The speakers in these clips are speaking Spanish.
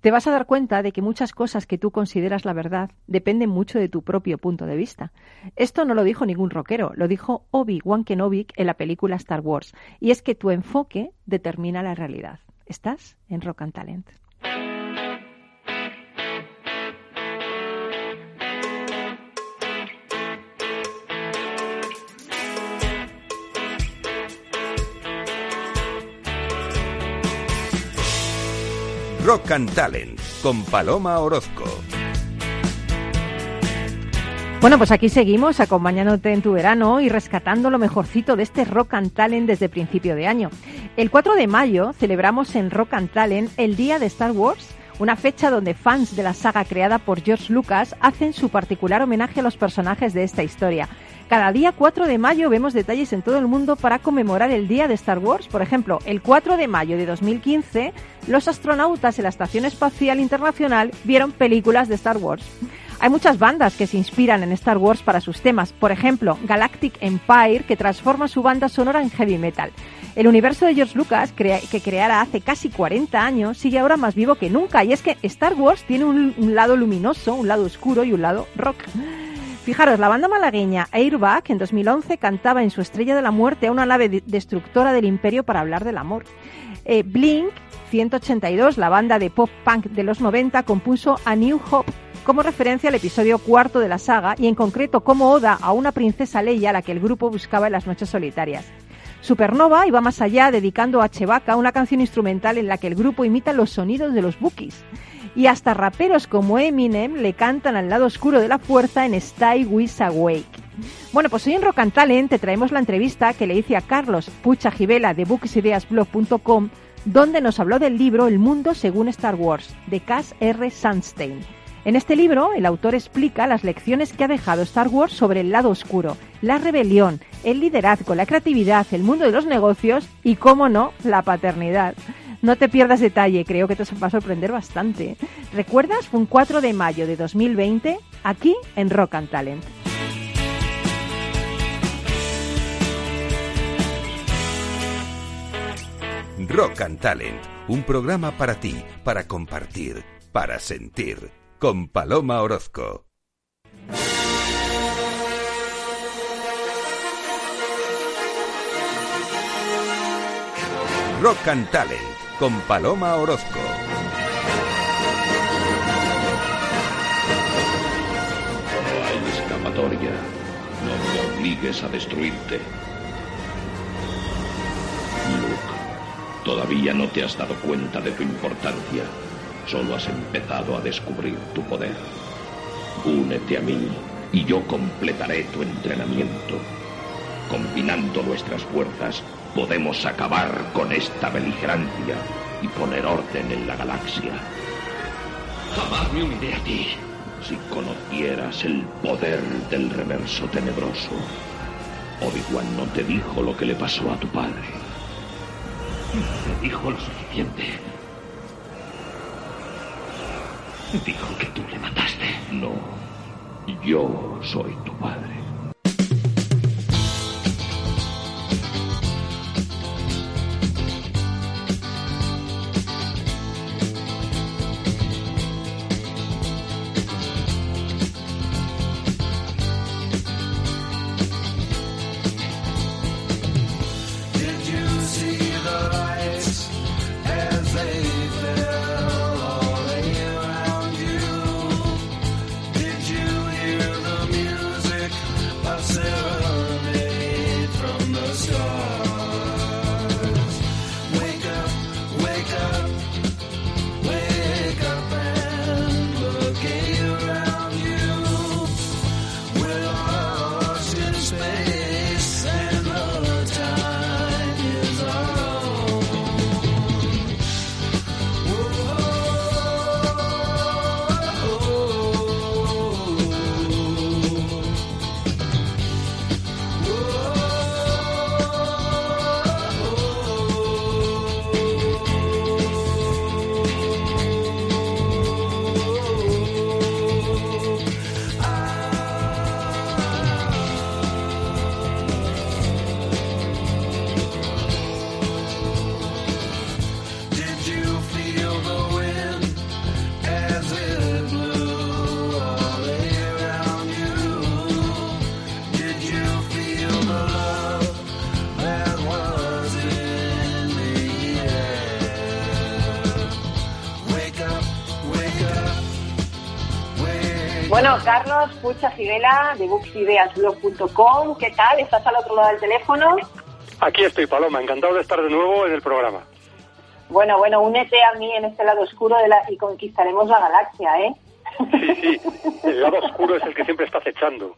te vas a dar cuenta de que muchas cosas que tú consideras la verdad dependen mucho de tu propio punto de vista. Esto no lo dijo ningún rockero, lo dijo Obi-Wan Kenobi en la película Star Wars, y es que tu enfoque determina la realidad. Estás en Rock and Talent. Rock and Talent con Paloma Orozco. Bueno, pues aquí seguimos acompañándote en tu verano y rescatando lo mejorcito de este Rock and Talent desde principio de año. El 4 de mayo celebramos en Rock and Talent el Día de Star Wars, una fecha donde fans de la saga creada por George Lucas hacen su particular homenaje a los personajes de esta historia. Cada día 4 de mayo vemos detalles en todo el mundo para conmemorar el día de Star Wars. Por ejemplo, el 4 de mayo de 2015, los astronautas en la Estación Espacial Internacional vieron películas de Star Wars. Hay muchas bandas que se inspiran en Star Wars para sus temas. Por ejemplo, Galactic Empire, que transforma su banda sonora en heavy metal. El universo de George Lucas, que creara hace casi 40 años, sigue ahora más vivo que nunca. Y es que Star Wars tiene un, un lado luminoso, un lado oscuro y un lado rock. Fijaros, la banda malagueña Airbag en 2011 cantaba en su Estrella de la Muerte a una nave destructora del imperio para hablar del amor. Eh, Blink 182, la banda de pop punk de los 90, compuso A New Hope como referencia al episodio cuarto de la saga y en concreto como oda a una princesa Leia a la que el grupo buscaba en las noches solitarias. Supernova iba más allá dedicando a Chewbacca una canción instrumental en la que el grupo imita los sonidos de los Bookies y hasta raperos como Eminem le cantan al lado oscuro de la fuerza en Stay With Awake. Bueno, pues hoy en Rock and Talent te traemos la entrevista que le hice a Carlos Pucha Gibela de booksideasblog.com donde nos habló del libro El mundo según Star Wars, de Cass R. Sandstein. En este libro, el autor explica las lecciones que ha dejado Star Wars sobre el lado oscuro, la rebelión, el liderazgo, la creatividad, el mundo de los negocios y, cómo no, la paternidad. No te pierdas detalle, creo que te va a sorprender bastante. ¿Recuerdas? Fue un 4 de mayo de 2020 aquí en Rock and Talent. Rock and Talent, un programa para ti, para compartir, para sentir, con Paloma Orozco. Rock and Talent con Paloma Orozco. No hay escapatoria. No me obligues a destruirte. Luke, todavía no te has dado cuenta de tu importancia. Solo has empezado a descubrir tu poder. Únete a mí y yo completaré tu entrenamiento. Combinando nuestras fuerzas, podemos acabar con esta beligerancia y poner orden en la galaxia. Jamás me uniré a ti. Si conocieras el poder del reverso tenebroso, Obi-Wan no te dijo lo que le pasó a tu padre. No me dijo lo suficiente. Dijo que tú le mataste. No, yo soy tu padre. Bueno, Carlos Pucha Fidela de booksideasblog.com, ¿qué tal? ¿Estás al otro lado del teléfono? Aquí estoy, Paloma, encantado de estar de nuevo en el programa. Bueno, bueno, únete a mí en este lado oscuro de la... y conquistaremos la galaxia, ¿eh? Sí, sí, el lado oscuro es el que siempre está acechando.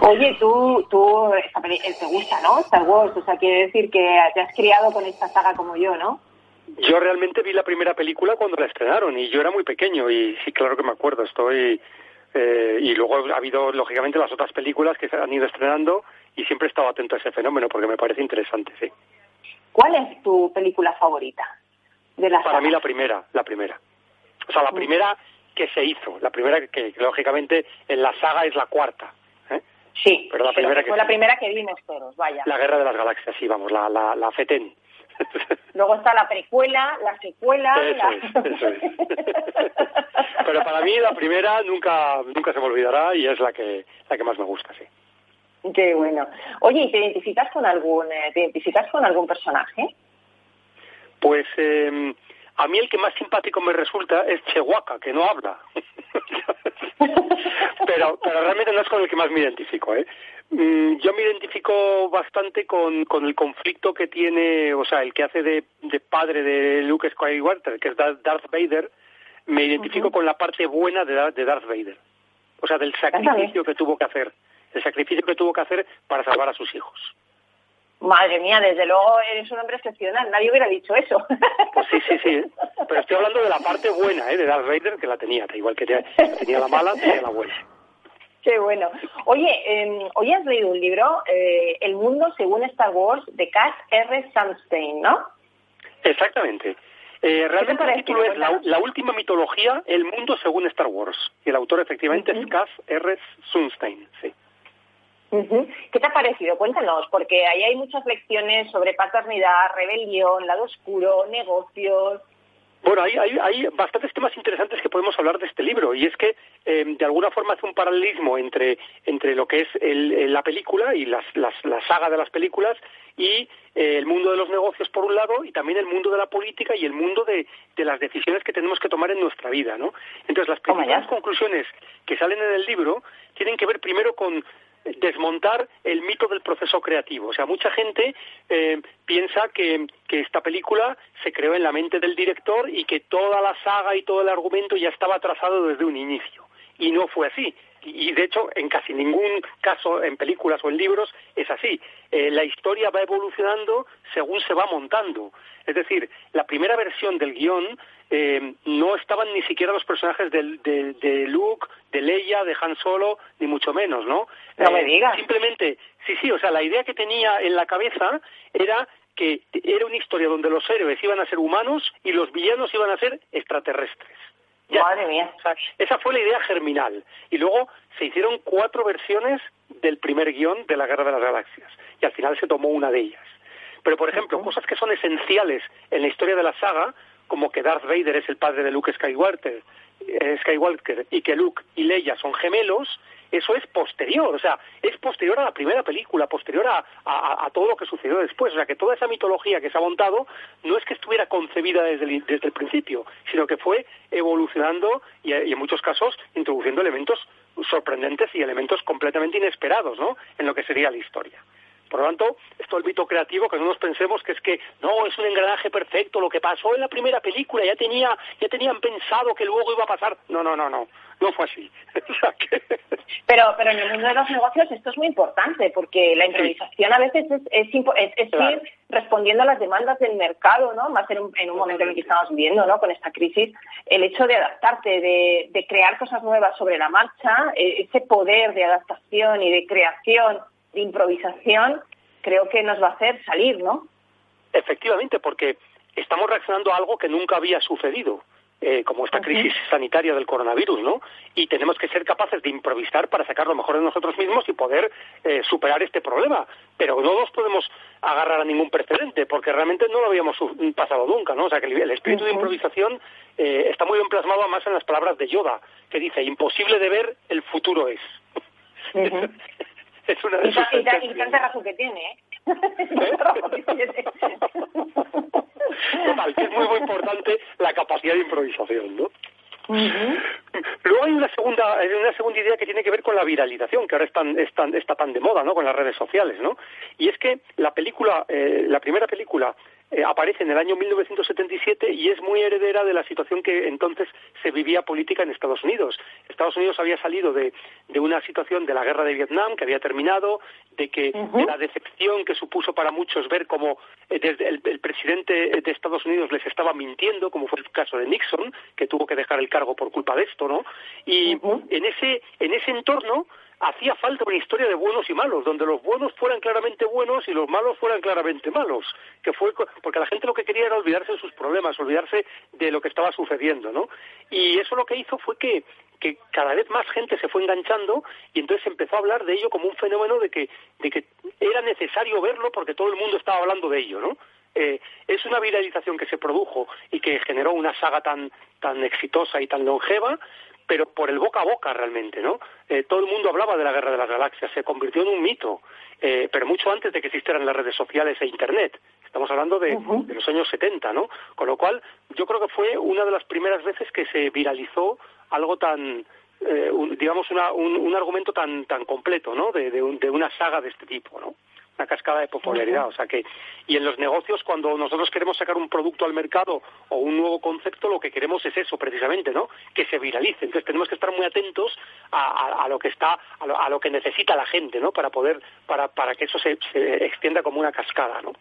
Oye, tú, tú, te gusta, ¿no? Star Wars, o sea, quiere decir que te has criado con esta saga como yo, ¿no? Yo realmente vi la primera película cuando la estrenaron y yo era muy pequeño y sí, claro que me acuerdo, estoy... Eh, y luego ha habido, lógicamente, las otras películas que se han ido estrenando y siempre he estado atento a ese fenómeno porque me parece interesante, sí. ¿Cuál es tu película favorita de la Para mí la primera, la primera. O sea, la primera que se hizo, la primera que, lógicamente en la saga es la cuarta. ¿eh? Sí, pero la primera que fue la primera que vimos todos, vaya. La Guerra de las Galaxias, sí, vamos, la, la, la FETEN. Luego está la precuela, la secuela. Pero para mí la primera nunca nunca se me olvidará y es la que la que más me gusta, sí. Qué bueno. Oye, ¿y te identificas con algún eh, te identificas con algún personaje? Pues eh, a mí el que más simpático me resulta es Chehuaca, que no habla. pero, pero realmente no es con el que más me identifico, ¿eh? Mm, yo me identifico bastante con, con el conflicto que tiene, o sea, el que hace de, de padre de Luke Skywalker, que es Darth Vader, me identifico con la parte buena de, de Darth Vader. O sea, del sacrificio que tuvo que hacer, el sacrificio que tuvo que hacer para salvar a sus hijos. Madre mía, desde luego eres un hombre excepcional, nadie hubiera dicho eso. Pues sí, sí, sí, pero estoy hablando de la parte buena, ¿eh? de Darth Vader, que la tenía, igual que tenía la mala, tenía la buena. Qué bueno. Oye, eh, hoy has leído un libro, eh, El mundo según Star Wars, de Cass R. Sunstein, ¿no? Exactamente. Eh, realmente el título es la, última mitología, El mundo según Star Wars. Y el autor efectivamente es Cass R. Sunstein, sí. ¿Qué te ha parecido? Cuéntanos, porque ahí hay muchas lecciones sobre paternidad, rebelión, lado oscuro, negocios. Bueno, hay, hay, hay, bastantes temas interesantes que podemos hablar de este libro y es que eh, de alguna forma hace un paralelismo entre, entre lo que es el, la película y las, las, la saga de las películas y eh, el mundo de los negocios por un lado y también el mundo de la política y el mundo de, de las decisiones que tenemos que tomar en nuestra vida, ¿no? Entonces las primeras conclusiones que salen en el libro tienen que ver primero con desmontar el mito del proceso creativo. O sea, mucha gente eh, piensa que, que, esta película se creó en la mente del director y que toda la saga y todo el argumento ya estaba trazado desde un inicio. Y no fue así. Y de hecho, en casi ningún caso, en películas o en libros, es así. Eh, la historia va evolucionando según se va montando. Es decir, la primera versión del guion eh, no estaban ni siquiera los personajes de, de, de, Luke, de Leia, de Han Solo, ni mucho menos, ¿no? No me eh, digas. Simplemente, sí, sí, o sea, la idea que tenía en la cabeza era que era una historia donde los héroes iban a ser humanos y los villanos iban a ser extraterrestres. Madre mía. esa fue la idea germinal. Y luego se hicieron cuatro versiones del primer guion de la Guerra de las Galaxias. Y al final se tomó una de ellas. Pero, por ejemplo, cosas que son esenciales en la historia de la saga, como que Darth Vader es el padre de Luke Skywalker, Skywalker y que Luke y Leia son gemelos, eso es posterior, o sea, es posterior a la primera película, posterior a, todo lo que sucedió después. O sea, que toda esa mitología que se ha montado no es que estuviera concebida desde el, desde el principio, sino que fue evolucionando y, y, en muchos casos introduciendo elementos sorprendentes y elementos completamente inesperados, ¿no? En lo que sería la historia. Por lo tanto, esto el mito creativo, que no nos pensemos que es que no, es un engranaje perfecto, lo que pasó en la primera película, ya tenía, ya tenían pensado que luego iba a pasar. No, no, no, no, no fue así. pero, pero en el mundo de los negocios esto es muy importante, porque la improvisación a veces es, es, es, ir respondiendo a las demandas del mercado, ¿no? Más en un, en un momento en el que estamos viviendo, ¿no? Con esta crisis, el hecho de adaptarte, de, de crear cosas nuevas sobre la marcha, e, ese poder de adaptación y de creación de improvisación creo que nos va a hacer salir, ¿no? Efectivamente, porque estamos reaccionando a algo que nunca había sucedido. Eh, como esta crisis sanitaria del coronavirus, ¿no? Y tenemos que ser capaces de improvisar para sacar lo mejor de nosotros mismos y poder eh, superar este problema. Pero no nos podemos agarrar a ningún precedente, porque realmente no lo habíamos pasado nunca, ¿no? O sea, que el, espíritu de improvisación eh, está muy bien plasmado además en las palabras de Yoda, que dice, imposible de ver, el futuro es. Es una de y, y, y, tanta razón que tiene, ¿eh? Total, que es muy, muy importante la capacidad de improvisación, ¿no? Luego hay una segunda, una segunda idea que tiene que ver con la viralización, que ahora está tan de moda, ¿no? Con las redes sociales, ¿no? Y es que la película, eh, la primera película eh, aparece en el año 1977 y es muy heredera de la situación que entonces se vivía política en Estados Unidos. Estados Unidos había salido de, una situación de la guerra de Vietnam que había terminado, de que la decepción que supuso para muchos ver cómo eh, desde el, presidente de Estados Unidos les estaba mintiendo, como fue el caso de Nixon, que tuvo que dejar el cargo por culpa de esto, ¿no? Y en ese en ese entorno hacía falta una historia de buenos y malos, donde los buenos fueran claramente buenos y los malos fueran claramente malos, que fue porque la gente lo que quería era olvidarse de sus problemas, olvidarse de lo que estaba sucediendo, ¿no? Y eso lo que hizo fue que cada vez más gente se fue enganchando y entonces empezó a hablar de ello como un fenómeno de que, de que era necesario verlo porque todo el mundo estaba hablando de ello, ¿no? Eh, es una viralización que se produjo y que generó una saga tan, tan exitosa y tan longeva, pero por el boca a boca realmente, ¿no? Eh, todo el mundo hablaba de la guerra de las galaxias, se convirtió en un mito, eh, pero mucho antes de que existieran las redes sociales e Internet. Estamos hablando de, los años 70, ¿no? Con lo cual, yo creo que fue una de las primeras veces que se viralizó algo tan, eh, digamos, una, un, argumento tan, tan completo, ¿no? De, de una saga de este tipo, ¿no? Una cascada de popularidad. O sea que, y en los negocios, cuando nosotros queremos sacar un producto al mercado o un nuevo concepto, lo que queremos es eso, precisamente, ¿no? Que se viralice. Entonces tenemos que estar muy atentos a, lo que está, a lo, que necesita la gente, ¿no? Para poder, para, para que eso se, extienda como una cascada, ¿no?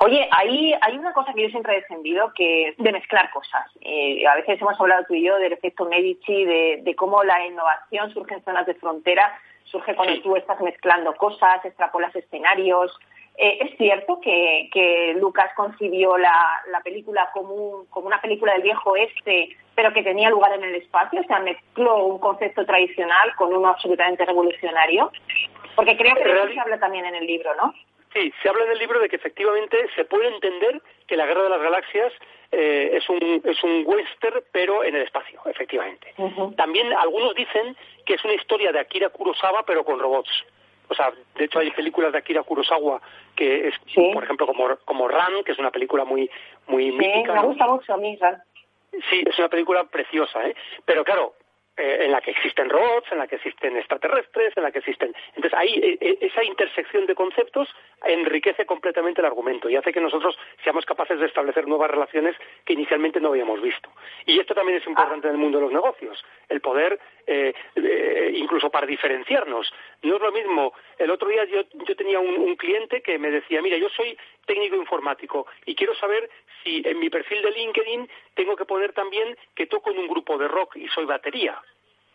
Oye, hay, hay una cosa que yo siempre he defendido, que de mezclar cosas. Eh, a veces hemos hablado tú y yo del efecto Medici, de, de cómo la innovación surge en zonas de frontera surge cuando tú estás mezclando cosas, extrapolas escenarios. Eh, es cierto que, que Lucas concibió la, la película como, como una película del viejo oeste, pero que tenía lugar en el espacio, o sea, mezcló un concepto tradicional con uno absolutamente revolucionario. Porque creo que de eso se habla también en el libro, ¿no? Sí, se habla en el libro de que efectivamente se puede entender que la Guerra de las Galaxias eh, es, un, es un western, pero en el espacio, efectivamente. También algunos dicen que es una historia de Akira Kurosawa, pero con robots. O sea, de hecho hay películas de Akira Kurosawa que es, por ejemplo, como, como Ran, que es una película muy, muy sí, mítica. me gusta mucho a mí, Ran. Sí, es una película preciosa, ¿eh? Pero claro, eh, en la que existen robots, en la que existen extraterrestres, en la que existen. Entonces, ahí eh, eh, esa intersección de conceptos enriquece completamente el argumento y hace que nosotros seamos capaces de establecer nuevas relaciones que inicialmente no habíamos visto. Y esto también es importante en el mundo de los negocios, el poder, incluso para diferenciarnos. No es lo mismo. El otro día yo, tenía un, un cliente que me decía, mira, yo soy técnico informático y quiero saber si en mi perfil de LinkedIn tengo que poner también que toco en un grupo de rock y soy batería.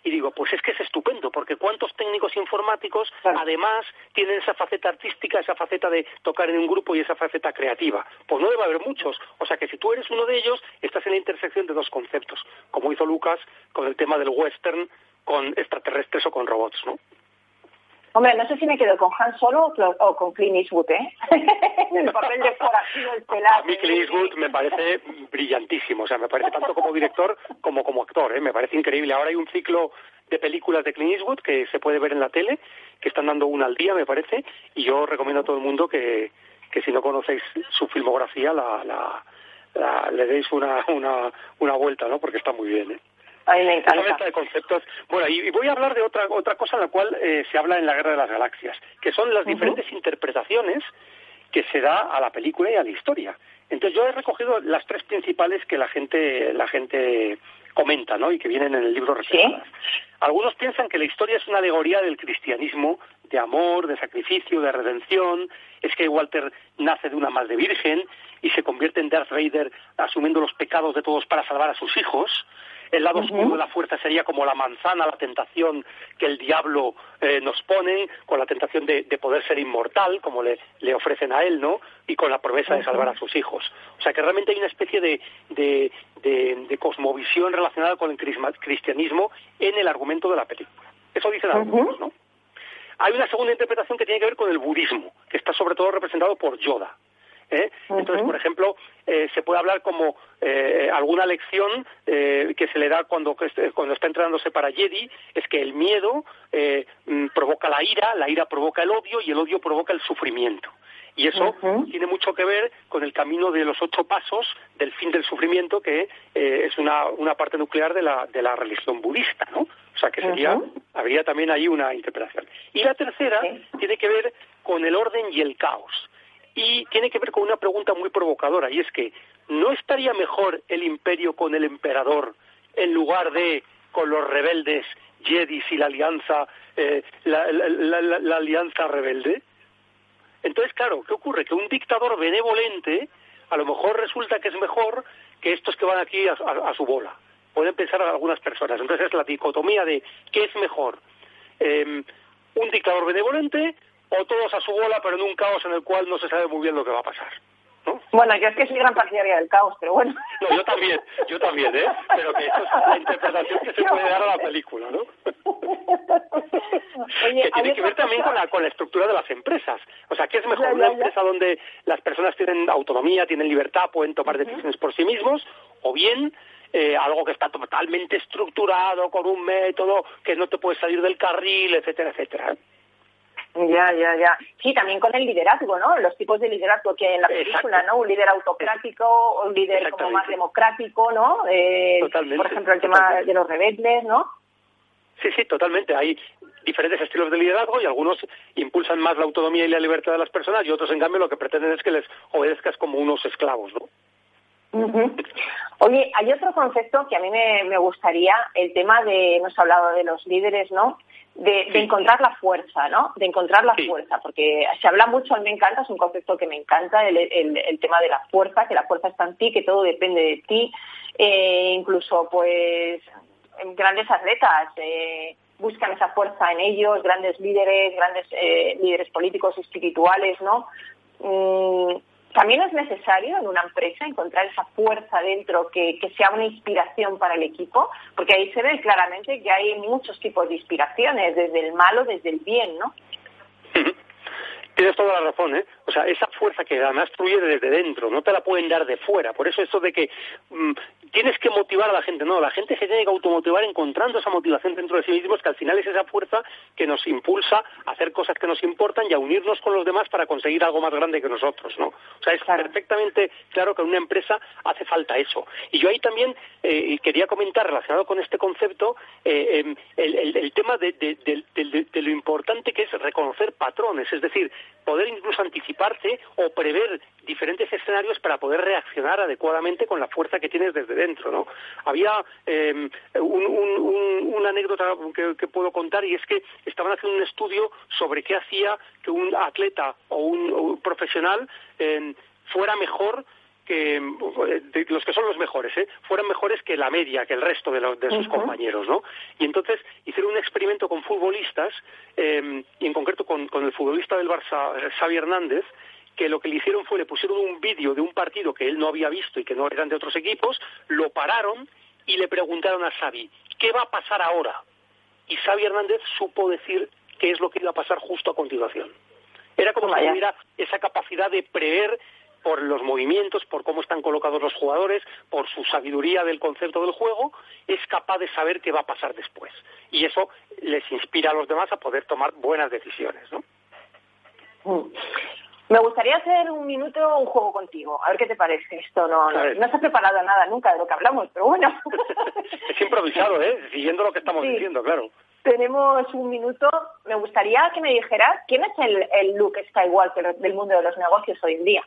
Y digo, pues es que es estupendo, porque cuántos técnicos informáticos además tienen esa faceta artística, esa faceta de tocar en un grupo y esa faceta creativa. Pues no debe haber muchos. O sea que si tú eres uno de ellos, estás en la intersección de dos conceptos, como hizo Lucas con el tema del western, con extraterrestres o con robots, ¿no? Hombre, no sé si me quedo con Han Solo o con Clint Eastwood, ¿eh? el papel de forajido A mí Clint Eastwood me parece brillantísimo, o sea, me parece tanto como director como como actor, ¿eh? Me parece increíble. Ahora hay un ciclo de películas de Clint Eastwood que se puede ver en la tele, que están dando una al día, me parece, y yo recomiendo a todo el mundo que, que si no conocéis su filmografía, la, la, le deis una, una, una vuelta, ¿no? Porque está muy bien, ¿eh? A mí me encanta. de conceptos. Bueno, y, voy a hablar de otra, otra cosa en la cual eh, se habla en la Guerra de las Galaxias, que son las diferentes interpretaciones que se da a la película y a la historia. Entonces yo he recogido las tres principales que la gente, la gente comenta, ¿no? Y que vienen en el libro reservadas. Algunos piensan que la historia es una alegoría del cristianismo, de amor, de sacrificio, de redención. Es que Walter nace de una madre virgen y se convierte en Darth Vader asumiendo los pecados de todos para salvar a sus hijos. El lado oscuro de la fuerza sería como la manzana, la tentación que el diablo eh, nos pone, con la tentación de, poder ser inmortal, como le, ofrecen a él, ¿no? Y con la promesa de salvar a sus hijos. O sea que realmente hay una especie de, de, cosmovisión relacionada con el cristianismo en el argumento de la película. Eso dicen algunos, ¿no? Hay una segunda interpretación que tiene que ver con el budismo, que está sobre todo representado por Yoda. ¿Eh? Entonces, por ejemplo, eh, se puede hablar como eh, alguna lección que se le da cuando, cuando está entrenándose para Jedi, es que el miedo mm, provoca la ira, la ira provoca el odio y el odio provoca el sufrimiento. Y eso tiene mucho que ver con el camino de los ocho pasos del fin del sufrimiento, que eh, es una, una parte nuclear de la, de la religión budista, ¿no? O sea, que sería, habría también ahí una interpretación. Y la tercera tiene que ver con el orden y el caos. Y tiene que ver con una pregunta muy provocadora, y es que, ¿no estaría mejor el imperio con el emperador en lugar de con los rebeldes Jedis y la alianza, eh, la, alianza rebelde? Entonces, claro, ¿qué ocurre? Que un dictador benevolente a lo mejor resulta que es mejor que estos que van aquí a, su bola. Pueden pensar algunas personas. Entonces es la dicotomía de ¿qué es mejor? Em, ¿Un dictador benevolente o todos a su bola pero en un caos en el cual no se sabe muy bien lo que va a pasar? Bueno, yo es que soy gran partidaria del caos, pero bueno. No, yo también, yo también, ¿eh? Pero que eso es la interpretación que se puede dar a la película, ¿no? que tiene que ver también con la, con la estructura de las empresas. O sea, ¿qué es mejor una empresa donde las personas tienen autonomía, tienen libertad, pueden tomar decisiones por sí mismos? O bien eh, algo que está totalmente estructurado, con un método, que no te puede salir del carril, etcétera, etcétera. Ya, ya, ya. Sí, también con el liderazgo, ¿no? Los tipos de liderazgo que hay en la película, ¿no? Un líder autocrático, un líder como más democrático, ¿no? Eh, por ejemplo, el tema de los rebeldes, ¿no? Sí, sí, totalmente. Hay diferentes estilos de liderazgo y algunos impulsan más la autonomía y la libertad de las personas y otros, en cambio, lo que pretenden es que les obedezcas como unos esclavos, ¿no? Oye, hay otro concepto que a mí me, me gustaría, el tema de, hemos hablado de los líderes, ¿no? de, encontrar la fuerza, ¿no? De encontrar la fuerza, porque se habla mucho, a mí me encanta, es un concepto que me encanta, el, el, tema de la fuerza, que la fuerza está en ti, que todo depende de ti, eh, incluso pues grandes atletas eh, buscan esa fuerza en ellos, grandes líderes, grandes eh, líderes políticos, espirituales, ¿no? Mm, también es necesario en una empresa encontrar esa fuerza dentro que, sea una inspiración para el equipo, porque ahí se ve claramente que hay muchos tipos de inspiraciones, desde el malo, desde el bien, ¿no? Tienes toda la razón, ¿eh? O sea, esa fuerza que además fluye desde dentro, no te la pueden dar de fuera. Por eso eso de que mm, tienes que motivar a la gente, no, la gente se tiene que automotivar encontrando esa motivación dentro de sí mismos, que al final es esa fuerza que nos impulsa a hacer cosas que nos importan y a unirnos con los demás para conseguir algo más grande que nosotros, ¿no? O sea, es perfectamente claro que en una empresa hace falta eso. Y yo ahí también eh, quería comentar, relacionado con este concepto, eh, em, el, tema de, de lo importante que es reconocer patrones, es decir, poder incluso anticiparte o prever diferentes escenarios para poder reaccionar adecuadamente con la fuerza que tienes desde dentro, ¿no? Había em, una anécdota que, puedo contar y es que estaban haciendo un estudio sobre qué hacía que un atleta o un, profesional em, fuera mejor que los que son los mejores, ¿eh? fueran mejores que la media, que el resto de, los, de sus compañeros, ¿no? Y entonces hicieron un experimento con futbolistas, em, y en concreto con, con, el futbolista del Barça, Xavi Hernández, que lo que le hicieron fue le pusieron un vídeo de un partido que él no había visto y que no eran de otros equipos, lo pararon y le preguntaron a Xavi, ¿qué va a pasar ahora? Y Xavi Hernández supo decir qué es lo que iba a pasar justo a continuación. Era como si tuviera esa capacidad de prever por los movimientos, por cómo están colocados los jugadores, por su sabiduría del concepto del juego, es capaz de saber qué va a pasar después. Y eso les inspira a los demás a poder tomar buenas decisiones, ¿no? Mm. Me gustaría hacer un minuto un juego contigo, a ver qué te parece. Esto no, no, no se ha preparado nada nunca de lo que hablamos, pero bueno. es improvisado, ¿eh? Siguiendo lo que estamos diciendo, claro. Tenemos un minuto. Me gustaría que me dijeras quién es el, el Luke Skywalker del mundo de los negocios hoy en día.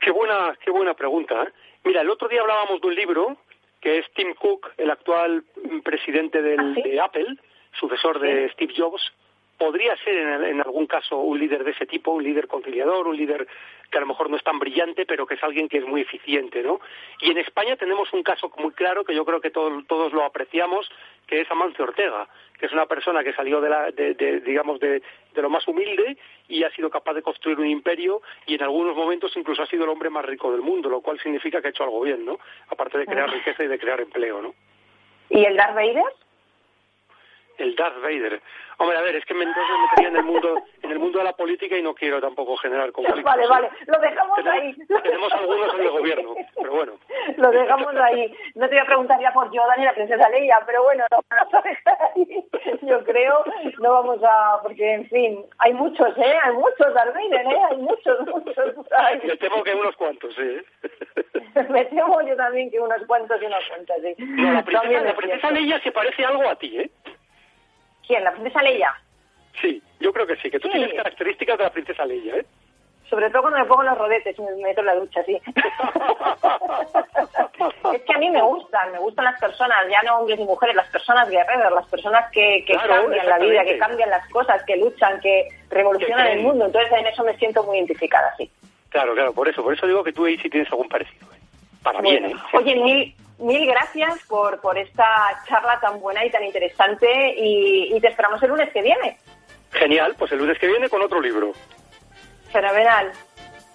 Qué buena, qué buena pregunta. ¿eh? Mira, el otro día hablábamos de un libro que es Tim Cook, el actual presidente del, ¿Ah, de Apple, sucesor de Steve Jobs. Podría ser en, en, algún caso un líder de ese tipo, un líder conciliador, un líder que a lo mejor no es tan brillante, pero que es alguien que es muy eficiente, ¿no? Y en España tenemos un caso muy claro que yo creo que todos, todos lo apreciamos, que es Amancio Ortega, que es una persona que salió de, la, de, digamos, de, de, lo más humilde y ha sido capaz de construir un imperio y en algunos momentos incluso ha sido el hombre más rico del mundo, lo cual significa que ha hecho algo bien, ¿no? Aparte de crear riqueza y de crear empleo, ¿no? ¿Y el Darth Vader? El Darth Vader. Hombre, a ver, es que entonces me metería en el mundo en el mundo de la política y no quiero tampoco generar conflictos. Vale, vale, lo dejamos ahí. Tenemos algunos en el gobierno, pero bueno. Lo dejamos ahí. No te voy a preguntar ya por Yoda ni la princesa Leia, pero bueno, lo vamos a dejar ahí. Yo creo, no vamos a... Porque, en fin, hay muchos, ¿eh? Hay muchos, Darth ¿eh? Hay muchos, muchos. Me temo que unos cuantos, sí. me temo yo también que unos cuantos y unos cuantos, sí. No, la princesa, la princesa Leia se parece algo a ti, ¿eh? ¿Quién? ¿La princesa Leia? Sí, yo creo que sí, que tú tienes características de la princesa Leia, ¿eh? Sobre todo cuando me pongo los rodetes y me meto en la ducha, sí. es que a mí me gustan, me gustan las personas, ya no hombres y mujeres, las personas guerreras, las personas que, que cambian la vida, que cambian las cosas, que luchan, que revolucionan el mundo. Entonces en eso me siento muy identificada, sí. Claro, claro, por eso, por eso digo que tú ahí sí tienes algún parecido. ¿eh? Para bien, ¿eh? Oye, mil, mil gracias por, por esta charla tan buena y tan interesante y, te esperamos el lunes que viene. Genial, pues el lunes que viene con otro libro. Fenomenal.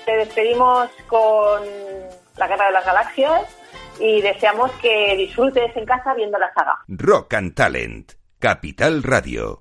Te despedimos con La Guerra de las Galaxias y deseamos que disfrutes en casa viendo la saga. Rock and Talent, Capital Radio.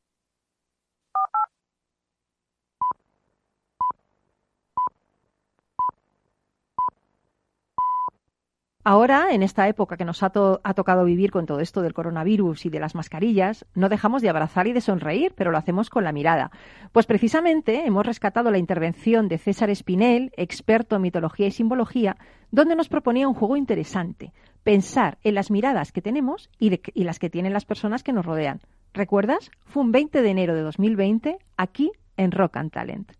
Ahora, en esta época que nos ha, tocado vivir con todo esto del coronavirus y de las mascarillas, no dejamos de abrazar y de sonreír, pero lo hacemos con la mirada. Pues precisamente hemos rescatado la intervención de César Espinel, experto en mitología y simbología, donde nos proponía un juego interesante, pensar en las miradas que tenemos y, y las que tienen las personas que nos rodean. ¿Recuerdas? Fue un 20 de enero de 2020, aquí en Rock and Talent.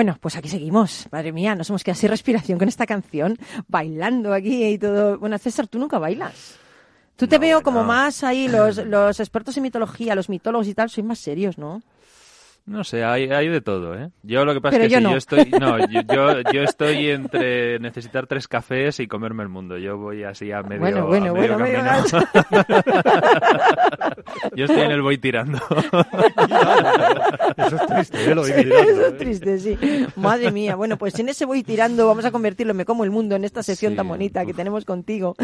Bueno, pues aquí seguimos. Madre mía, nos hemos quedado sin respiración con esta canción, bailando aquí y todo. Bueno, César, tú nunca bailas. Tú te veo como más ahí, los, los expertos en mitología, los mitólogos y tal, sois más serios, ¿no? No sé, hay, hay de todo, ¿eh? Yo lo que pasa es que yo, estoy, no, yo, yo, estoy entre necesitar tres cafés y comerme el mundo. Yo voy así a medio, bueno, bueno, bueno, yo estoy en el voy tirando. Eso es triste, ¿eh? Lo voy tirando, Eso es ¿eh? triste, sí. Madre mía. Bueno, pues en ese voy tirando vamos a convertirlo Me como el mundo en esta sección tan bonita que tenemos contigo,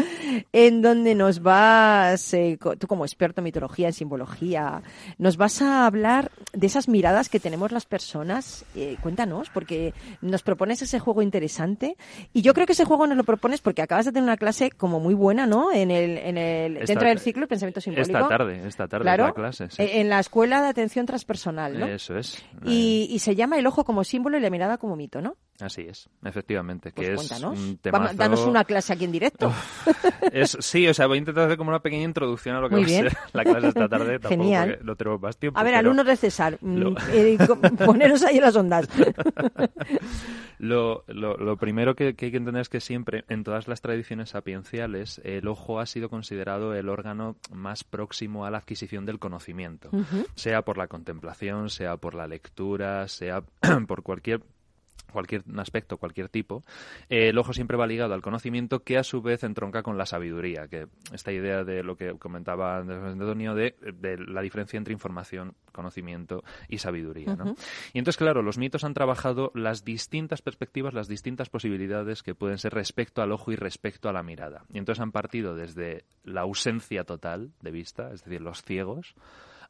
en donde nos vas, eh, tú como experto en mitología, en simbología, nos vas a hablar de esas miradas que tenemos las personas. Eh, cuéntanos, porque nos propones ese juego interesante. Y yo creo que ese juego nos lo propones porque acabas de tener una clase como muy buena, ¿no? En el, en el, dentro del ciclo de pensamiento simbólico. Esta tarde, esta tarde claro, la clase. En la escuela de atención transpersonal, ¿no? Eso es. Y, y se llama el ojo como símbolo y la mirada como mito, ¿no? Así es, efectivamente. que pues es un danos una clase aquí en directo. es, sí, o sea, voy a intentar hacer como una pequeña introducción a lo que va a ser la clase esta tarde. Genial. No tenemos más tiempo. A ver, alumnos de César, mm, eh, poneros ahí en las ondas. lo, lo, primero que, hay que entender es que siempre, en todas las tradiciones sapienciales, el ojo ha sido considerado el órgano más próximo a la adquisición del conocimiento, sea por la contemplación, sea por la lectura, sea por cualquier cualquier aspecto, cualquier tipo, eh, el ojo siempre va ligado al conocimiento que a su vez entronca con la sabiduría, que esta idea de lo que comentaba Antonio de, de la diferencia entre información, conocimiento y sabiduría. ¿no? Y entonces, claro, los mitos han trabajado las distintas perspectivas, las distintas posibilidades que pueden ser respecto al ojo y respecto a la mirada. Y entonces han partido desde la ausencia total de vista, es decir, los ciegos,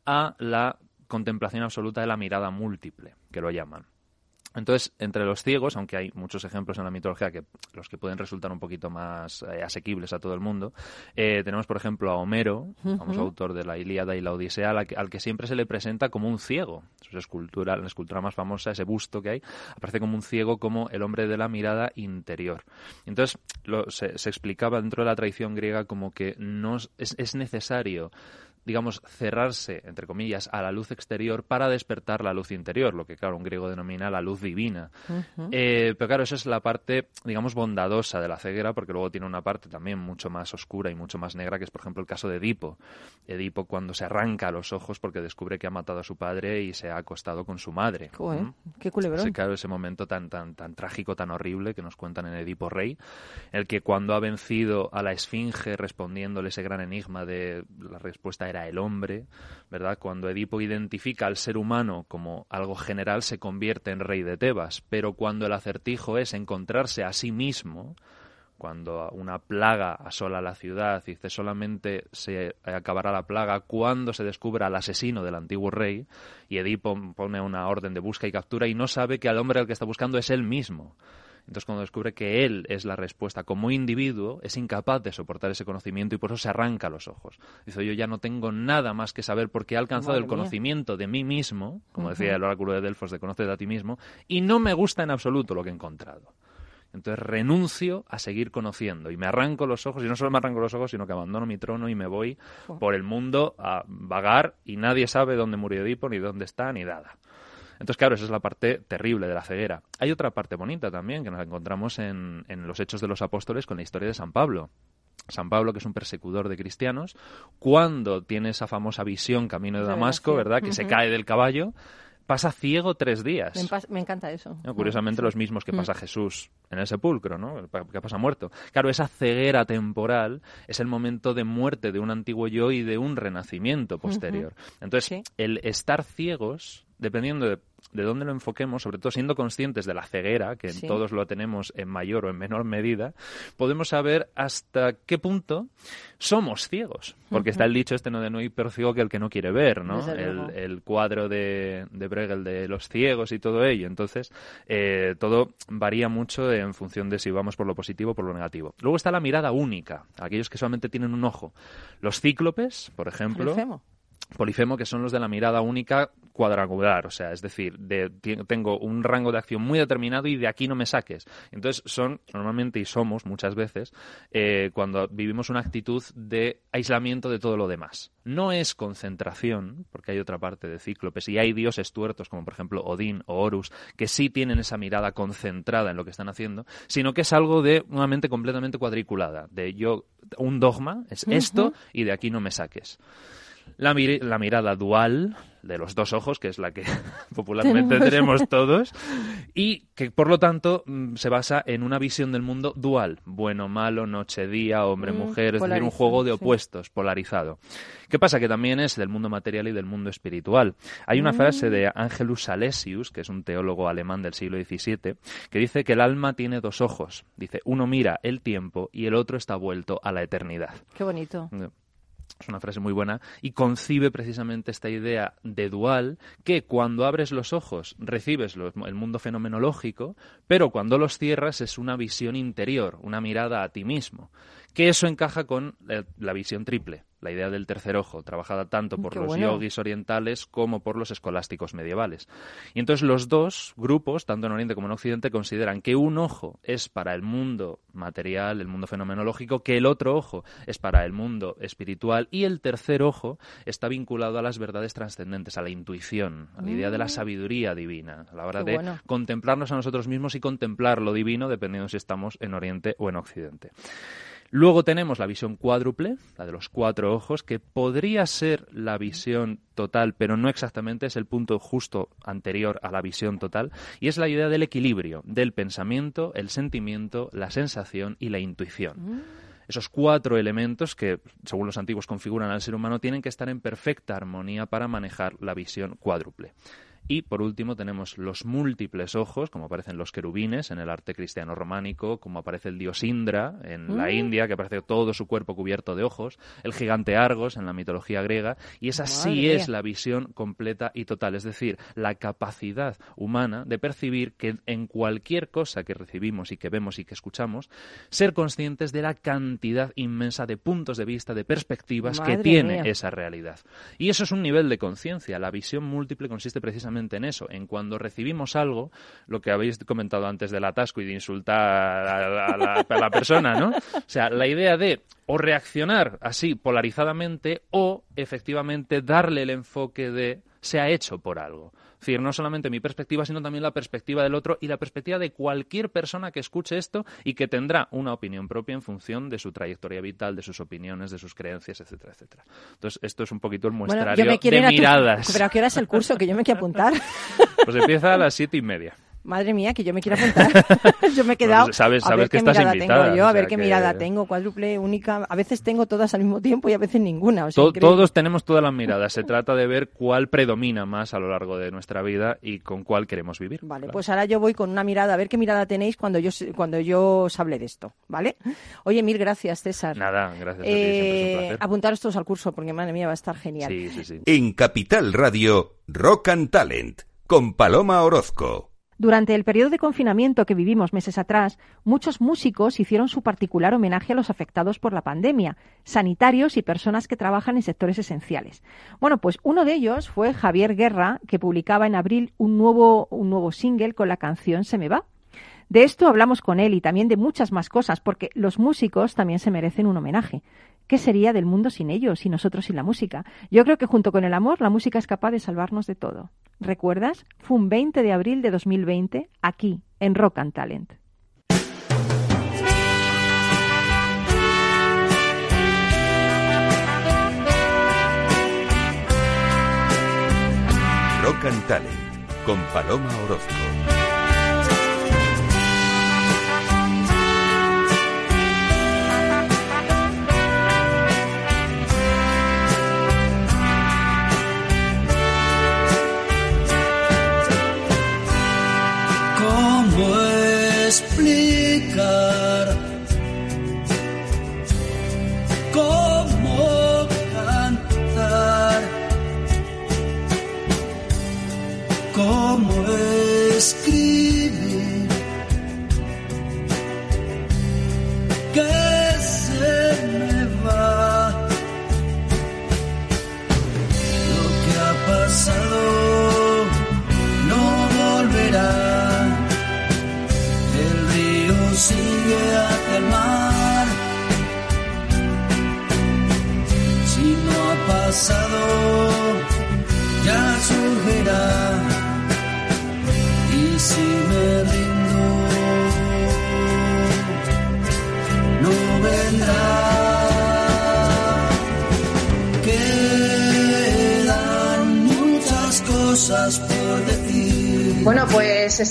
a la contemplación absoluta de la mirada múltiple, que lo llaman. Entonces, entre los ciegos, aunque hay muchos ejemplos en la mitología que los que pueden resultar un poquito más eh, asequibles a todo el mundo, eh, tenemos, por ejemplo, a Homero, famoso autor de la Ilíada y la Odisea, al que, siempre se le presenta como un ciego. Su escultura, la escultura más famosa, ese busto que hay, aparece como un ciego, como el hombre de la mirada interior. Entonces, se, explicaba dentro de la tradición griega como que no es necesario digamos, cerrarse, entre comillas, a la luz exterior para despertar la luz interior, lo que, claro, un griego denomina la luz divina. Eh, pero, claro, esa es la parte, digamos, bondadosa de la ceguera, porque luego tiene una parte también mucho más oscura y mucho más negra, que es, por ejemplo, el caso de Edipo. Edipo cuando se arranca los ojos porque descubre que ha matado a su padre y se ha acostado con su madre. ¡Qué culebrón! claro, ese momento tan, tan, tan trágico, tan horrible que nos cuentan en Edipo Rey, el que cuando ha vencido a la Esfinge respondiéndole ese gran enigma de la respuesta era el hombre, ¿verdad? Cuando Edipo identifica al ser humano como algo general, se convierte en rey de Tebas, pero cuando el acertijo es encontrarse a sí mismo, cuando una plaga asola la ciudad, y dice solamente se acabará la plaga cuando se descubra al asesino del antiguo rey, y Edipo pone una orden de busca y captura y no sabe que al hombre al que está buscando es él mismo. Entonces, cuando descubre que él es la respuesta como individuo, es incapaz de soportar ese conocimiento y por eso se arranca los ojos. Dice, yo ya no tengo nada más que saber porque he alcanzado el conocimiento de mí mismo, como decía el oráculo de Delfos, de conocerte a ti mismo, y no me gusta en absoluto lo que he encontrado. Entonces renuncio a seguir conociendo y me arranco los ojos, y no solo me arranco los ojos, sino que abandono mi trono y me voy por el mundo a vagar y nadie sabe dónde murió Edipo, ni dónde está, ni nada. Entonces, claro, esa es la parte terrible de la ceguera. Hay otra parte bonita también que nos encontramos en, en los Hechos de los Apóstoles con la historia de San Pablo. San Pablo, que es un persecutor de cristianos, cuando tiene esa famosa visión camino de Damasco, ¿verdad? Que se cae del caballo, pasa ciego tres días. Me, encanta eso. curiosamente, los mismos que pasa Jesús en el sepulcro, ¿no? Que pasa muerto. Claro, esa ceguera temporal es el momento de muerte de un antiguo yo y de un renacimiento posterior. Entonces, el estar ciegos dependiendo de, de, dónde lo enfoquemos, sobre todo siendo conscientes de la ceguera, que todos lo tenemos en mayor o en menor medida, podemos saber hasta qué punto somos ciegos. Porque está el dicho este no de no hay peor ciego que el que no quiere ver, ¿no? El, el, cuadro de, de Bregel de los ciegos y todo ello. Entonces, eh, todo varía mucho en función de si vamos por lo positivo o por lo negativo. Luego está la mirada única, aquellos que solamente tienen un ojo. Los cíclopes, por ejemplo. Polifemo, que son los de la mirada única cuadrangular, o sea, es decir, de, tengo un rango de acción muy determinado y de aquí no me saques. Entonces son, normalmente y somos muchas veces, eh, cuando vivimos una actitud de aislamiento de todo lo demás. No es concentración, porque hay otra parte de cíclopes y hay dioses tuertos, como por ejemplo Odín o Horus, que sí tienen esa mirada concentrada en lo que están haciendo, sino que es algo de una mente completamente cuadriculada, de yo, un dogma es esto y de aquí no me saques. La, la mirada dual de los dos ojos, que es la que popularmente tenemos todos, y que por lo tanto mm, se basa en una visión del mundo dual, bueno, malo, noche, día, hombre, mm, mujer, es decir, un juego de opuestos, polarizado. ¿Qué pasa? Que también es del mundo material y del mundo espiritual. Hay una frase de mm. Angelus Salesius, que es un teólogo alemán del siglo XVII, que dice que el alma tiene dos ojos. Dice, uno mira el tiempo y el otro está vuelto a la eternidad. Qué bonito es una frase muy buena, y concibe precisamente esta idea de dual, que cuando abres los ojos recibes el mundo fenomenológico, pero cuando los cierras es una visión interior, una mirada a ti mismo, que eso encaja con la visión triple, la idea del tercer ojo, trabajada tanto por Qué los bueno. yogis orientales como por los escolásticos medievales. Y entonces los dos grupos, tanto en Oriente como en Occidente, consideran que un ojo es para el mundo material, el mundo fenomenológico, que el otro ojo es para el mundo espiritual y el tercer ojo está vinculado a las verdades trascendentes, a la intuición, a la idea de la sabiduría divina, a la hora Mm. Qué de bueno. contemplarnos a nosotros mismos y contemplar lo divino dependiendo si estamos en Oriente o en Occidente. Luego tenemos la visión cuádruple, la de los cuatro ojos, que podría ser la visión total, pero no exactamente, es el punto justo anterior a la visión total, y es la idea del equilibrio, del pensamiento, el sentimiento, la sensación y la intuición. Esos cuatro elementos que, según los antiguos, configuran al ser humano, tienen que estar en perfecta armonía para manejar la visión cuádruple. Y por último tenemos los múltiples ojos, como aparecen los querubines en el arte cristiano románico, como aparece el dios Indra en la India, que aparece todo su cuerpo cubierto de ojos, el gigante Argos en la mitología griega, y esa sí es la visión completa y total, es decir, la capacidad humana de percibir que en cualquier cosa que recibimos y que vemos y que escuchamos, ser conscientes de la cantidad inmensa de puntos de vista, de perspectivas que tiene mía. esa realidad. Y eso es un nivel de conciencia. La visión múltiple consiste precisamente en eso, en cuando recibimos algo, lo que habéis comentado antes del atasco y de insultar a la, a la- persona, ¿no? O sea, la idea de o reaccionar así polarizadamente o efectivamente darle el enfoque de se ha hecho por algo. Es decir, no solamente mi perspectiva, sino también la perspectiva del otro y la perspectiva de cualquier persona que escuche esto y que tendrá una opinión propia en función de su trayectoria vital, de sus opiniones, de sus creencias, etcétera, etcétera. Entonces, esto es un poquito el Bueno, muestrario yo me quiero de tu- miradas. Pero ¿a qué hora es el curso? Que yo me quiero apuntar. Pues empieza a las siete y media. Madre mía, que yo me quiero apuntar. yo me he quedado. Sabes- a sabes ver que qué estás mirada invitada, tengo yo, o a ver qué que- mirada tengo, cuádruple, única. A veces tengo todas al mismo tiempo y a veces ninguna. o sea, To- increíble. todos tenemos todas las miradas. Se trata de ver cuál predomina más a lo largo de nuestra vida y con cuál queremos vivir. Vale, Claro. pues ahora yo voy con una mirada, a ver qué mirada tenéis cuando yo, cuando yo os hable de esto, ¿vale? Oye, mil gracias, César. Nada, gracias a ti, siempre es un Eh, placer. apuntaros todos al curso, porque madre mía, va a estar genial. Sí, sí, sí. En Capital Radio, Rock and Talent, con Paloma Orozco. Durante el periodo de confinamiento que vivimos meses atrás, muchos músicos hicieron su particular homenaje a los afectados por la pandemia, sanitarios y personas que trabajan en sectores esenciales. Bueno, pues uno de ellos fue Javier Guerra, que publicaba en abril un nuevo, un nuevo single con la canción Se me va. De esto hablamos con él y también de muchas más cosas, porque los músicos también se merecen un homenaje. ¿Qué sería del mundo sin ellos y nosotros sin la música? Yo creo que junto con el amor, la música es capaz de salvarnos de todo. ¿Recuerdas? Fue un 20 de abril de 2020, aquí, en Rock and Talent. Rock and Talent, con Paloma Orozco.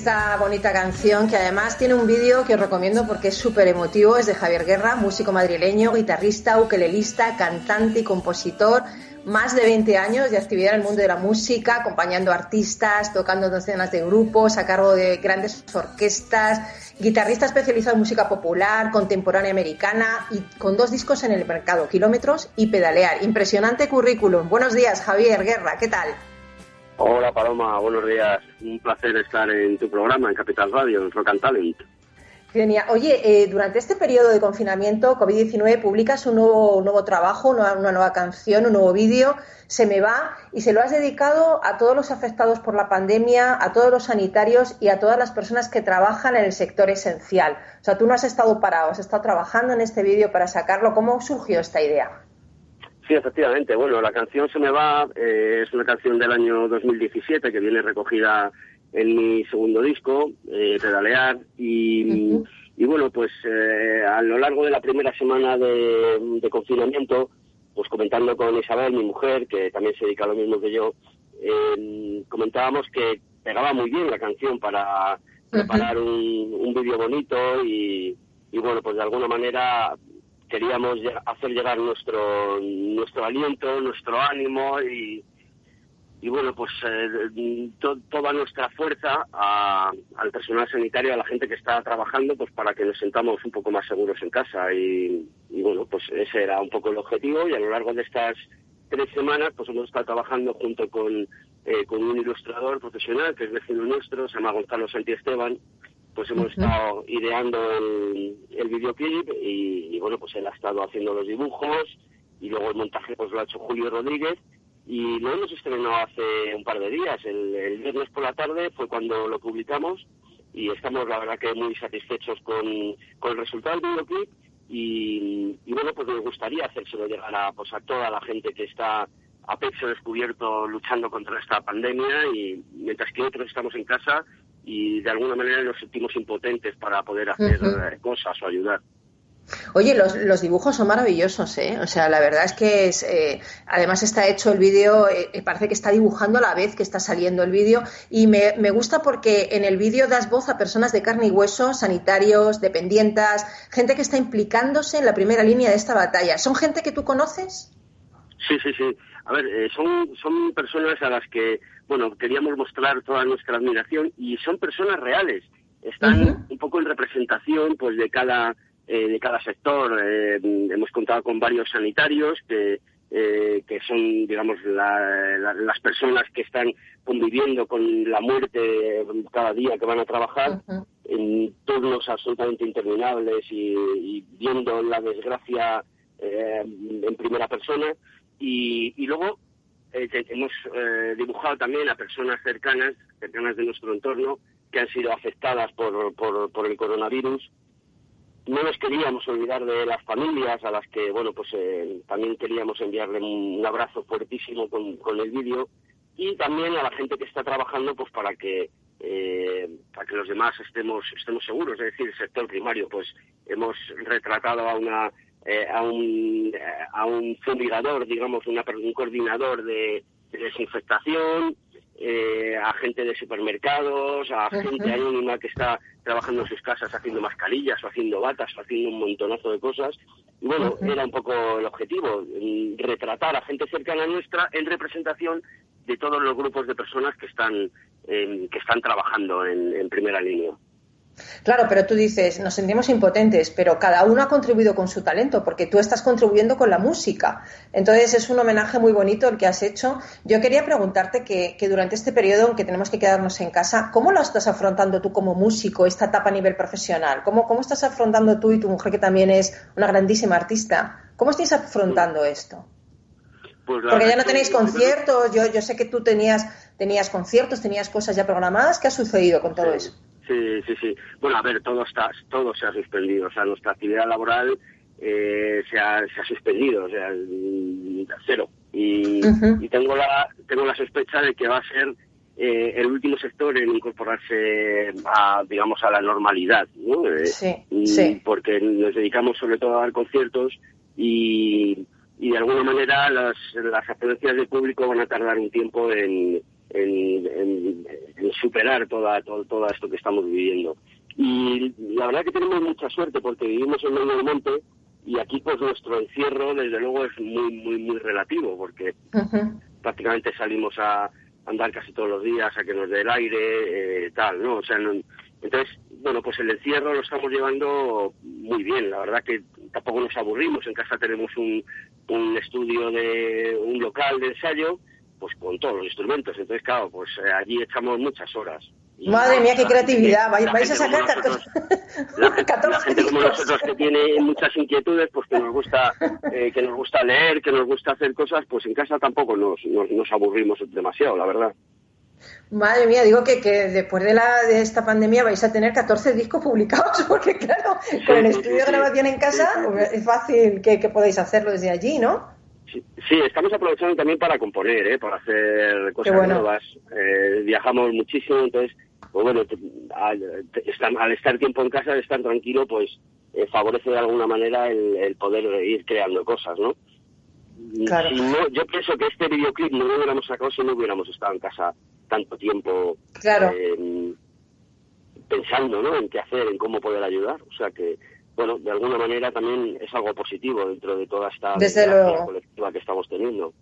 Esta bonita canción que además tiene un vídeo que os recomiendo porque es súper emotivo, es de Javier Guerra, músico madrileño, guitarrista, ukelelista, cantante y compositor. Más de 20 años de actividad en el mundo de la música, acompañando artistas, tocando docenas de grupos, a cargo de grandes orquestas, guitarrista especializado en música popular, contemporánea americana y con dos discos en el mercado, Kilómetros y Pedalear. Impresionante currículum. Buenos días, Javier Guerra, ¿qué tal? Hola Paloma, buenos días. Un placer estar en tu programa, en Capital Radio, en Rock and Talent. Genial. Oye, eh, durante este periodo de confinamiento COVID-19 publicas un nuevo, nuevo trabajo, una, una nueva canción, un nuevo vídeo, Se me va, y se lo has dedicado a todos los afectados por la pandemia, a todos los sanitarios y a todas las personas que trabajan en el sector esencial. O sea, tú no has estado parado, has estado trabajando en este vídeo para sacarlo. ¿Cómo surgió esta idea? Sí, efectivamente. Bueno, la canción Se me va eh, es una canción del año 2017 que viene recogida en mi segundo disco, eh, Pedalear, y, y bueno, pues eh, a lo largo de la primera semana de, de, confinamiento, pues comentando con Isabel, mi mujer, que también se dedica a lo mismo que yo, eh, comentábamos que pegaba muy bien la canción para preparar un, un vídeo bonito y, y bueno, pues de alguna manera queríamos hacer llegar nuestro nuestro aliento, nuestro ánimo y, y bueno, pues eh, to, toda nuestra fuerza a, al personal sanitario, a la gente que está trabajando, pues para que nos sentamos un poco más seguros en casa. Y, y, bueno, pues ese era un poco el objetivo y a lo largo de estas tres semanas, pues hemos estado trabajando junto con, eh, con un ilustrador profesional que es vecino nuestro, se llama Gonzalo Santi Esteban, pues hemos estado ideando el, el videoclip y, y, bueno, pues él ha estado haciendo los dibujos y luego el montaje pues lo ha hecho Julio Rodríguez y lo hemos estrenado hace un par de días. El, el, viernes por la tarde fue cuando lo publicamos y estamos la verdad que muy satisfechos con, con el resultado del videoclip y, y, bueno, pues nos gustaría hacérselo llegar a, pues a toda la gente que está a pecho descubierto luchando contra esta pandemia y mientras que otros estamos en casa y de alguna manera nos sentimos impotentes para poder hacer uh -huh. cosas o ayudar. Oye, los, los, dibujos son maravillosos, ¿eh? O sea, la verdad es que es, eh, además está hecho el vídeo, eh, parece que está dibujando a la vez que está saliendo el vídeo y me, me, gusta porque en el vídeo das voz a personas de carne y hueso, sanitarios, dependientas, gente que está implicándose en la primera línea de esta batalla. ¿Son gente que tú conoces? Sí, sí, sí. A ver, eh, son, son personas a las que, bueno, queríamos mostrar toda nuestra admiración y son personas reales. Están uh -huh. un poco en representación, pues, de cada eh, de cada sector. Eh, hemos contado con varios sanitarios que, eh, que son, digamos, la, la, las personas que están conviviendo con la muerte cada día que van a trabajar uh -huh. en turnos absolutamente interminables y, y viendo la desgracia eh, en primera persona. Y, y luego eh, hemos dibujado también a personas cercanas, cercanas de nuestro entorno, que han sido afectadas por, por, el coronavirus. No nos queríamos olvidar de las familias a las que, bueno, pues eh, también queríamos enviarle un, un abrazo fuertísimo con, con el vídeo. Y también a la gente que está trabajando, pues para que eh, para que los demás estemos estemos seguros, es decir, el sector primario, pues hemos retratado a una eh, a un a un fumigador, digamos, una, un coordinador de, de desinfectación, eh, a gente de supermercados, a gente anónima que está trabajando en sus casas haciendo mascarillas o haciendo batas o haciendo un montonazo de cosas. Y bueno, era un poco el objetivo, retratar a gente cercana a nuestra en representación de todos los grupos de personas que están, eh, que están trabajando en, en primera línea. Claro, pero tú dices, nos sentimos impotentes, pero cada uno ha contribuido con su talento, porque tú estás contribuyendo con la música. Entonces es un homenaje muy bonito el que has hecho. Yo quería preguntarte que, que durante este periodo en que tenemos que quedarnos en casa, ¿cómo lo estás afrontando tú como músico, esta etapa a nivel profesional? ¿Cómo, cómo estás afrontando tú y tu mujer, que también es una grandísima artista? ¿Cómo estáis afrontando esto? Pues Porque ya no tenéis conciertos, yo, yo sé que tú tenías, tenías conciertos, tenías cosas ya programadas. ¿Qué ha sucedido con todo eso? Sí, sí, sí. Bueno, a ver, todo está, todo se ha suspendido. O sea, nuestra actividad laboral eh, se, ha, se ha suspendido, o sea, cero. Y, uh -huh. y tengo la tengo la sospecha de que va a ser eh, el último sector en incorporarse a, digamos, a la normalidad, ¿no? Eh, sí, sí. Porque nos dedicamos sobre todo a dar conciertos y, y de alguna manera las, las afluencias del público van a tardar un tiempo en en, en, en superar toda, todo, todo esto que estamos viviendo. Y la verdad que tenemos mucha suerte porque vivimos en medio del monte y aquí pues nuestro encierro desde luego es muy, muy, muy relativo porque uh -huh. prácticamente salimos a andar casi todos los días a que nos dé el aire, eh, tal, ¿no? O sea, no, entonces, bueno, pues el encierro lo estamos llevando muy bien. La verdad que tampoco nos aburrimos. En casa tenemos un, un estudio de un local de ensayo pues con todos los instrumentos. Entonces, claro, pues eh, allí echamos muchas horas. Madre mía, qué creatividad. Vais, a sacar 14. La, gente como nosotros que tiene muchas inquietudes, pues que nos gusta eh, que nos gusta leer, que nos gusta hacer cosas, pues en casa tampoco nos, nos, aburrimos demasiado, la verdad. Madre mía, digo que, que después de, la, de esta pandemia vais a tener 14 discos publicados, porque claro, con el estudio de grabación en casa es fácil que, que podáis hacerlo desde allí, ¿no? Sí, estamos aprovechando también para componer, ¿eh? para hacer cosas nuevas. Eh, viajamos muchísimo, entonces, pues bueno, al, estar tiempo en casa, al estar tranquilo, pues eh, favorece de alguna manera el, poder ir creando cosas, ¿no? Claro. yo pienso que este videoclip no lo hubiéramos sacado si no hubiéramos estado en casa tanto tiempo claro. pensando ¿no? en qué hacer, en cómo poder ayudar. O sea que bueno, de alguna manera también es algo positivo dentro de toda esta Desde colectiva que estamos teniendo.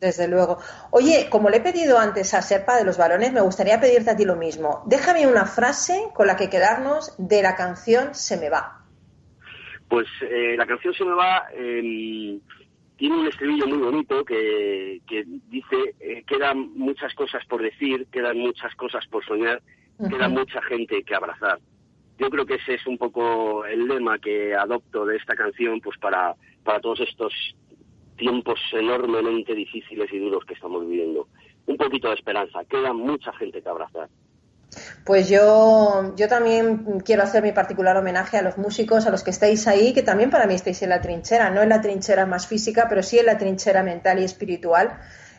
Desde luego. Oye, como le he pedido antes a Serpa de los varones, me gustaría pedirte a ti lo mismo. Déjame una frase con la que quedarnos de la canción Se me va. Pues eh, la canción Se me va em, tiene un estribillo muy bonito que, dice eh, quedan muchas cosas por decir, quedan muchas cosas por soñar, queda mucha gente que abrazar yo creo que ese es un poco el lema que adopto de esta canción pues para, para todos estos tiempos enormemente difíciles y duros que estamos viviendo. Un poquito de esperanza, queda mucha gente que abrazar. Pues yo, yo también quiero hacer mi particular homenaje a los músicos, a los que estáis ahí, que también para mí estáis en la trinchera, no en la trinchera más física, pero sí en la trinchera mental y espiritual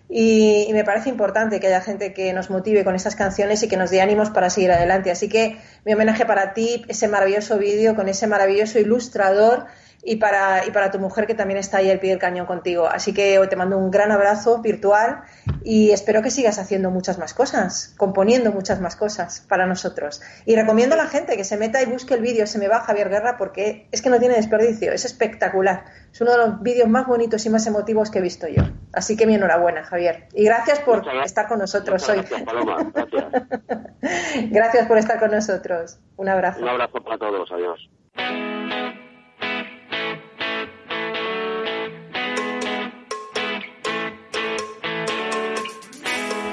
y, me parece importante que haya gente que nos motive con esas canciones y que nos dé ánimos para seguir adelante. Así que mi homenaje para ti, ese maravilloso vídeo con ese maravilloso ilustrador y para, y para tu mujer que también está ahí al pie del cañón contigo. Así que te mando un gran abrazo virtual y espero que sigas haciendo muchas más cosas, componiendo muchas más cosas para nosotros. Y recomiendo a la gente que se meta y busque el vídeo Se me va Javier Guerra porque es que no tiene desperdicio, es espectacular. Es uno de los vídeos más bonitos y más emotivos que he visto yo. Así que mi enhorabuena, Javier. Y gracias por estar con nosotros hoy. Gracias, Paloma. Gracias. gracias por estar con nosotros. Un abrazo. Un abrazo para todos. Adiós.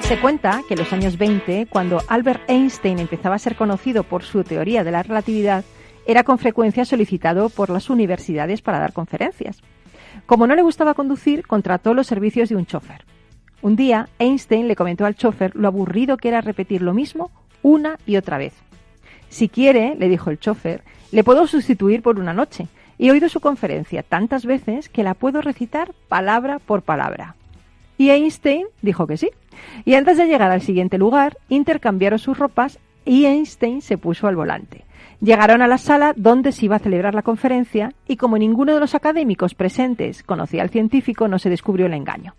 Se cuenta que en los años 20, cuando Albert Einstein empezaba a ser conocido por su teoría de la relatividad, era con frecuencia solicitado por las universidades para dar conferencias. Como no le gustaba conducir, contrató los servicios de un chofer. Un día, Einstein le comentó al chofer lo aburrido que era repetir lo mismo una y otra vez. Si quiere, le dijo el chofer, le puedo sustituir por una noche. He oído su conferencia tantas veces que la puedo recitar palabra por palabra. Y Einstein dijo que sí. Y antes de llegar al siguiente lugar, intercambiaron sus ropas y Einstein se puso al volante. Llegaron a la sala donde se iba a celebrar la conferencia y como ninguno de los académicos presentes conocía al científico, no se descubrió el engaño.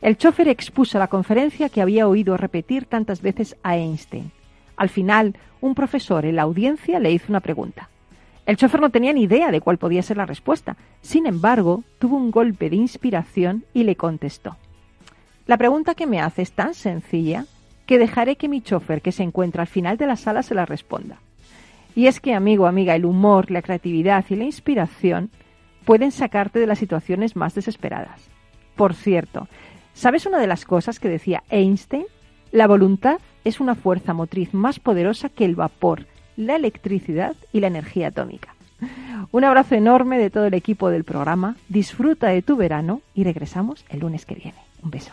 El chofer expuso la conferencia que había oído repetir tantas veces a Einstein. Al final, un profesor en la audiencia le hizo una pregunta. El chofer no tenía ni idea de cuál podía ser la respuesta. Sin embargo, tuvo un golpe de inspiración y le contestó. La pregunta que me hace es tan sencilla que dejaré que mi chofer que se encuentra al final de la sala se la responda. Y es que, amigo, amiga, el humor, la creatividad y la inspiración pueden sacarte de las situaciones más desesperadas. Por cierto, ¿sabes una de las cosas que decía Einstein? La voluntad es una fuerza motriz más poderosa que el vapor, la electricidad y la energía atómica. Un abrazo enorme de todo el equipo del programa, disfruta de tu verano y regresamos el lunes que viene. Un beso.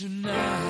tonight.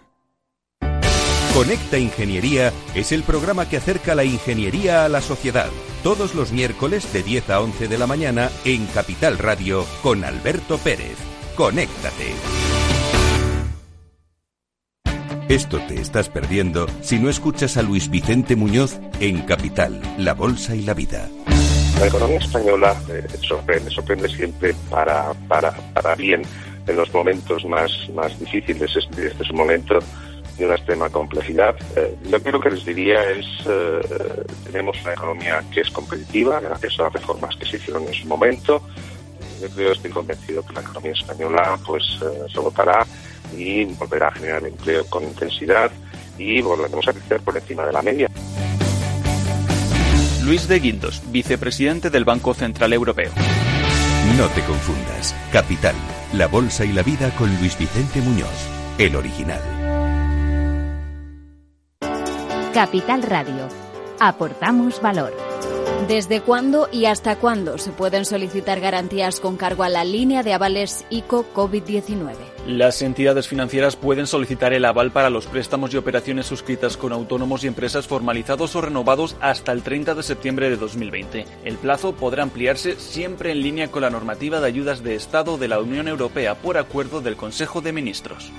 Conecta Ingeniería es el programa que acerca la ingeniería a la sociedad. Todos los miércoles de 10 a 11 de la mañana en Capital Radio con Alberto Pérez. Conéctate. Esto te estás perdiendo si no escuchas a Luis Vicente Muñoz en Capital, La Bolsa y la Vida. La economía española eh, sorprende, sorprende siempre para, para, para bien en los momentos más, más difíciles. Este, este es un momento de una extrema complejidad. Eh, lo que, lo que les diría es, eh, tenemos una economía que es competitiva gracias a las reformas que se hicieron en su momento. Yo creo, estoy convencido que la economía española pues eh, se votará y volverá a generar empleo con intensidad y volveremos a crecer por encima de la media. Luis de Guindos, vicepresidente del Banco Central Europeo. No te confundas. Capital, la bolsa y la vida con Luis Vicente Muñoz, el original. Capital Radio. Aportamos valor. ¿Desde cuándo y hasta cuándo se pueden solicitar garantías con cargo a la línea de avales ICO COVID-19? Las entidades financieras pueden solicitar el aval para los préstamos y operaciones suscritas con autónomos y empresas formalizados o renovados hasta el 30 de septiembre de 2020. El plazo podrá ampliarse siempre en línea con la normativa de ayudas de Estado de la Unión Europea por acuerdo del Consejo de Ministros.